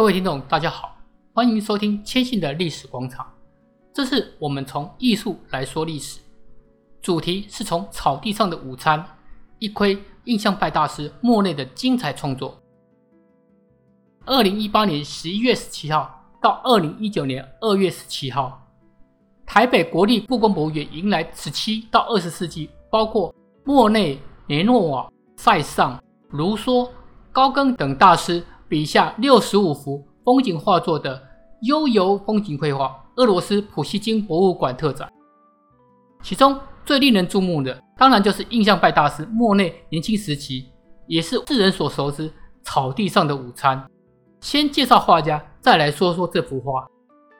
各位听众，大家好，欢迎收听千信的历史广场。这是我们从艺术来说历史，主题是从草地上的午餐，一窥印象派大师莫内的精彩创作。二零一八年十一月十七号到二零一九年二月十七号，台北国立故宫博物院迎来十七到二十世纪，包括莫内、雷诺瓦、塞尚、卢梭、高更等大师。笔下六十五幅风景画作的悠游风景绘画，俄罗斯普希金博物馆特展。其中最令人注目的，当然就是印象派大师莫内年轻时期，也是世人所熟知草地上的午餐。先介绍画家，再来说说这幅画。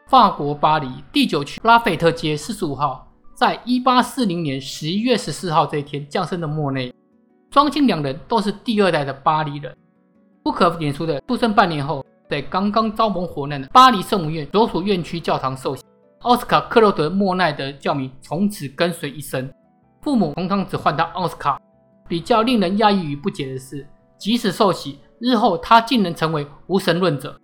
法国巴黎第九区拉斐特街四十五号，在一八四零年十一月十四号这一天降生的莫内，双亲两人都是第二代的巴黎人。不可免俗的，出生半年后，在刚刚遭逢火难的巴黎圣母院所属院区教堂受洗。奥斯卡·克洛德·莫奈的教名从此跟随一生。父母通常只唤他奥斯卡。比较令人讶异与不解的是，即使受洗，日后他竟能成为无神论者。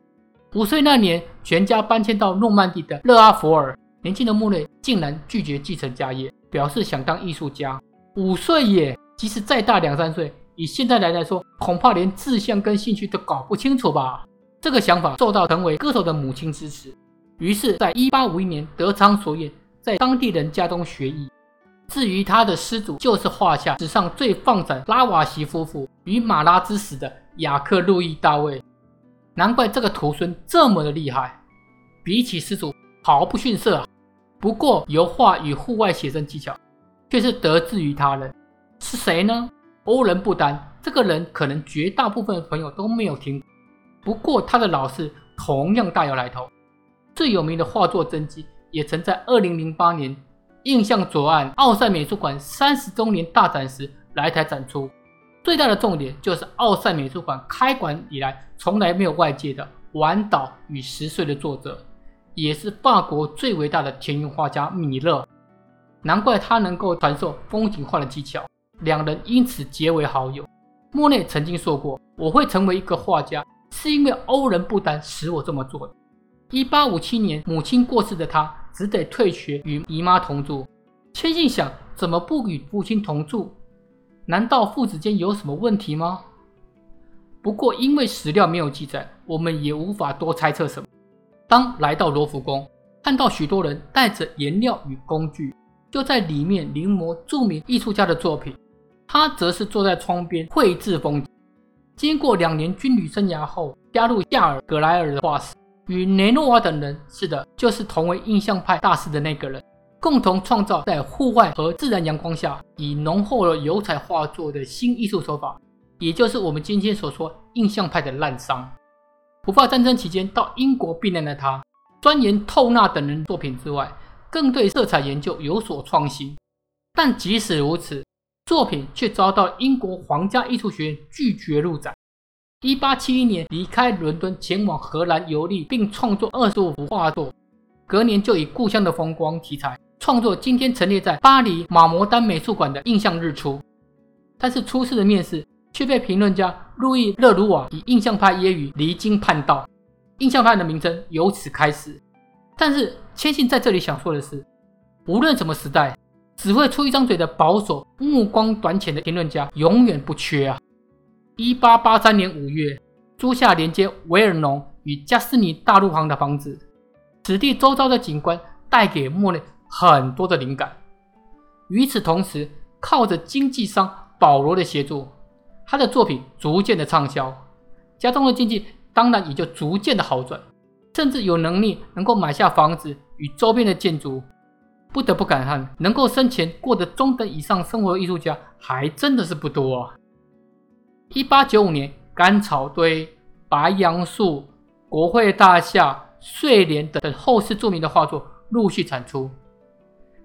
五岁那年，全家搬迁到诺曼底的勒阿弗尔，年轻的莫内竟然拒绝继承家业，表示想当艺术家。五岁耶，即使再大两三岁。以现在来来说，恐怕连志向跟兴趣都搞不清楚吧。这个想法受到成为歌手的母亲支持，于是，在一八五一年德昌所愿，在当地人家中学艺。至于他的师祖，就是画下史上最放闪拉瓦锡夫妇与马拉之死的雅克·路易·大卫。难怪这个徒孙这么的厉害，比起师祖毫不逊色啊。不过，油画与户外写生技巧却是得自于他人，是谁呢？欧仁不丹这个人，可能绝大部分朋友都没有听过。不过他的老师同样大有来头。最有名的画作真迹，也曾在2008年印象左岸奥赛美术馆三十周年大展时来台展出。最大的重点就是奥赛美术馆开馆以来从来没有外界的《晚岛与十岁》的作者，也是法国最伟大的田园画家米勒。难怪他能够传授风景画的技巧。两人因此结为好友。莫内曾经说过：“我会成为一个画家，是因为欧仁不丹使我这么做。”一八五七年，母亲过世的他只得退学与姨妈同住。千信想：怎么不与父亲同住？难道父子间有什么问题吗？不过因为史料没有记载，我们也无法多猜测什么。当来到罗浮宫，看到许多人带着颜料与工具，就在里面临摹著名艺术家的作品。他则是坐在窗边绘制风景。经过两年军旅生涯后，加入夏尔·葛莱尔的画室，与雷诺瓦等人，是的，就是同为印象派大师的那个人，共同创造在户外和自然阳光下以浓厚的油彩画作的新艺术手法，也就是我们今天所说印象派的滥觞。普法战争期间到英国避难的他，钻研透纳等人作品之外，更对色彩研究有所创新。但即使如此，作品却遭到英国皇家艺术学院拒绝入展。一八七一年离开伦敦，前往荷兰游历，并创作二十五幅画作。隔年就以故乡的风光题材创作今天陈列在巴黎马摩丹美术馆的《印象日出》。但是初次的面试却被评论家路易·勒鲁瓦以印象派揶揄离经叛道，印象派的名称由此开始。但是千信在这里想说的是，无论什么时代。只会出一张嘴的保守、目光短浅的评论家永远不缺啊！一八八三年五月，租下连接维尔农与加斯尼大路旁的房子，此地周遭的景观带给莫内很多的灵感。与此同时，靠着经纪商保罗的协助，他的作品逐渐的畅销，家中的经济当然也就逐渐的好转，甚至有能力能够买下房子与周边的建筑。不得不感叹，能够生前过得中等以上生活的艺术家还真的是不多啊。一八九五年，《甘草堆》《白杨树》《国会大厦》《睡莲》等后世著名的画作陆续产出。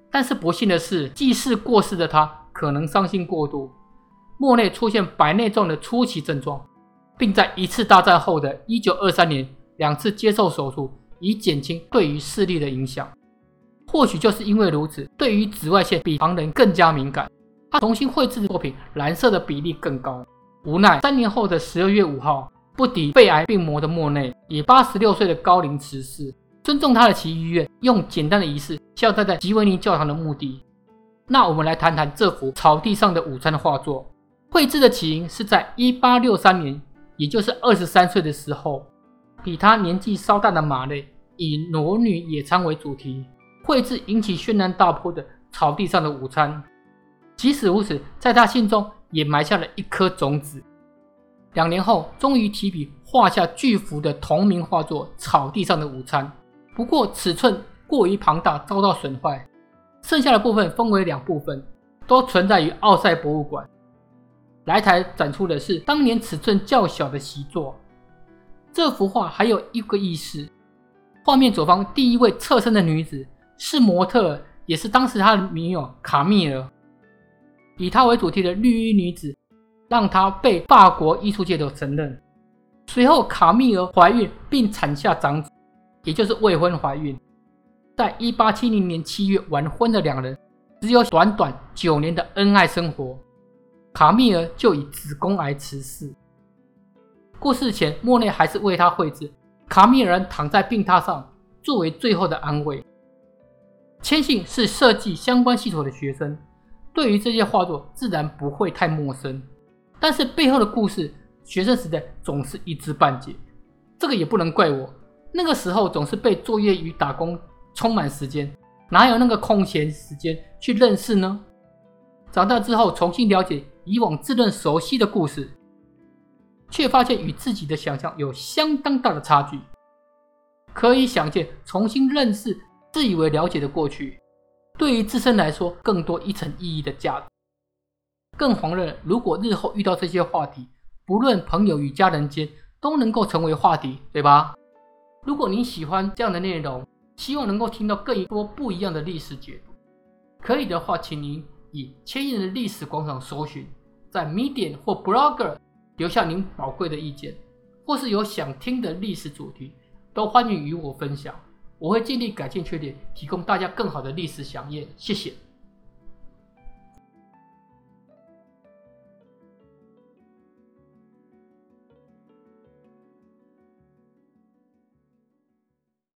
但是不幸的是，继世过世的他可能伤心过度，莫内出现白内障的初期症状，并在一次大战后的一九二三年两次接受手术，以减轻对于视力的影响。或许就是因为如此，对于紫外线比旁人更加敏感。他重新绘制的作品，蓝色的比例更高。无奈三年后的十二月五号，不敌肺癌病魔的莫内，以八十六岁的高龄辞世。尊重他的奇异愿，用简单的仪式交代在吉维尼教堂的墓地。那我们来谈谈这幅草地上的午餐的画作。绘制的起因是在一八六三年，也就是二十三岁的时候，比他年纪稍大的马内以《裸女野餐》为主题，绘制引起轩然大波的草地上的午餐。即使如此，在他心中也埋下了一颗种子。两年后，终于提笔画下巨幅的同名画作《草地上的午餐》。不过尺寸过于庞大，遭到损坏。剩下的部分分为两部分，都存在于奥赛博物馆。来台展出的是当年尺寸较小的习作。这幅画还有一个意思：画面左方第一位侧身的女子是模特，也是当时他的女友卡蜜尔。以她为主题的绿衣女子，让她被法国艺术界都承认。随后，卡蜜尔怀孕并产下长子。也就是未婚怀孕，在一八七零年七月完婚的两人，只有短短九年的恩爱生活，卡蜜尔就以子宫癌辞世。过世前，莫内还是为她绘制，卡蜜尔躺在病榻上，作为最后的安慰。千信是设计相关系统的学生，对于这些画作自然不会太陌生，但是背后的故事，学生时代总是一知半解，这个也不能怪我。那个时候总是被作业与打工充满时间，哪有那个空闲时间去认识呢？长大之后重新了解以往自认熟悉的故事，却发现与自己的想象有相当大的差距。可以想见，重新认识自以为了解的过去，对于自身来说更多一层意义的价值。更遑论如果日后遇到这些话题，不论朋友与家人间都能够成为话题，对吧？如果您喜欢这样的内容，希望能够听到更多不一样的历史解读，可以的话，请您以千人的历史广场搜寻，在 Medium 或 Blogger 留下您宝贵的意见，或是有想听的历史主题，都欢迎与我分享，我会尽力改进缺点，提供大家更好的历史饗宴。谢谢。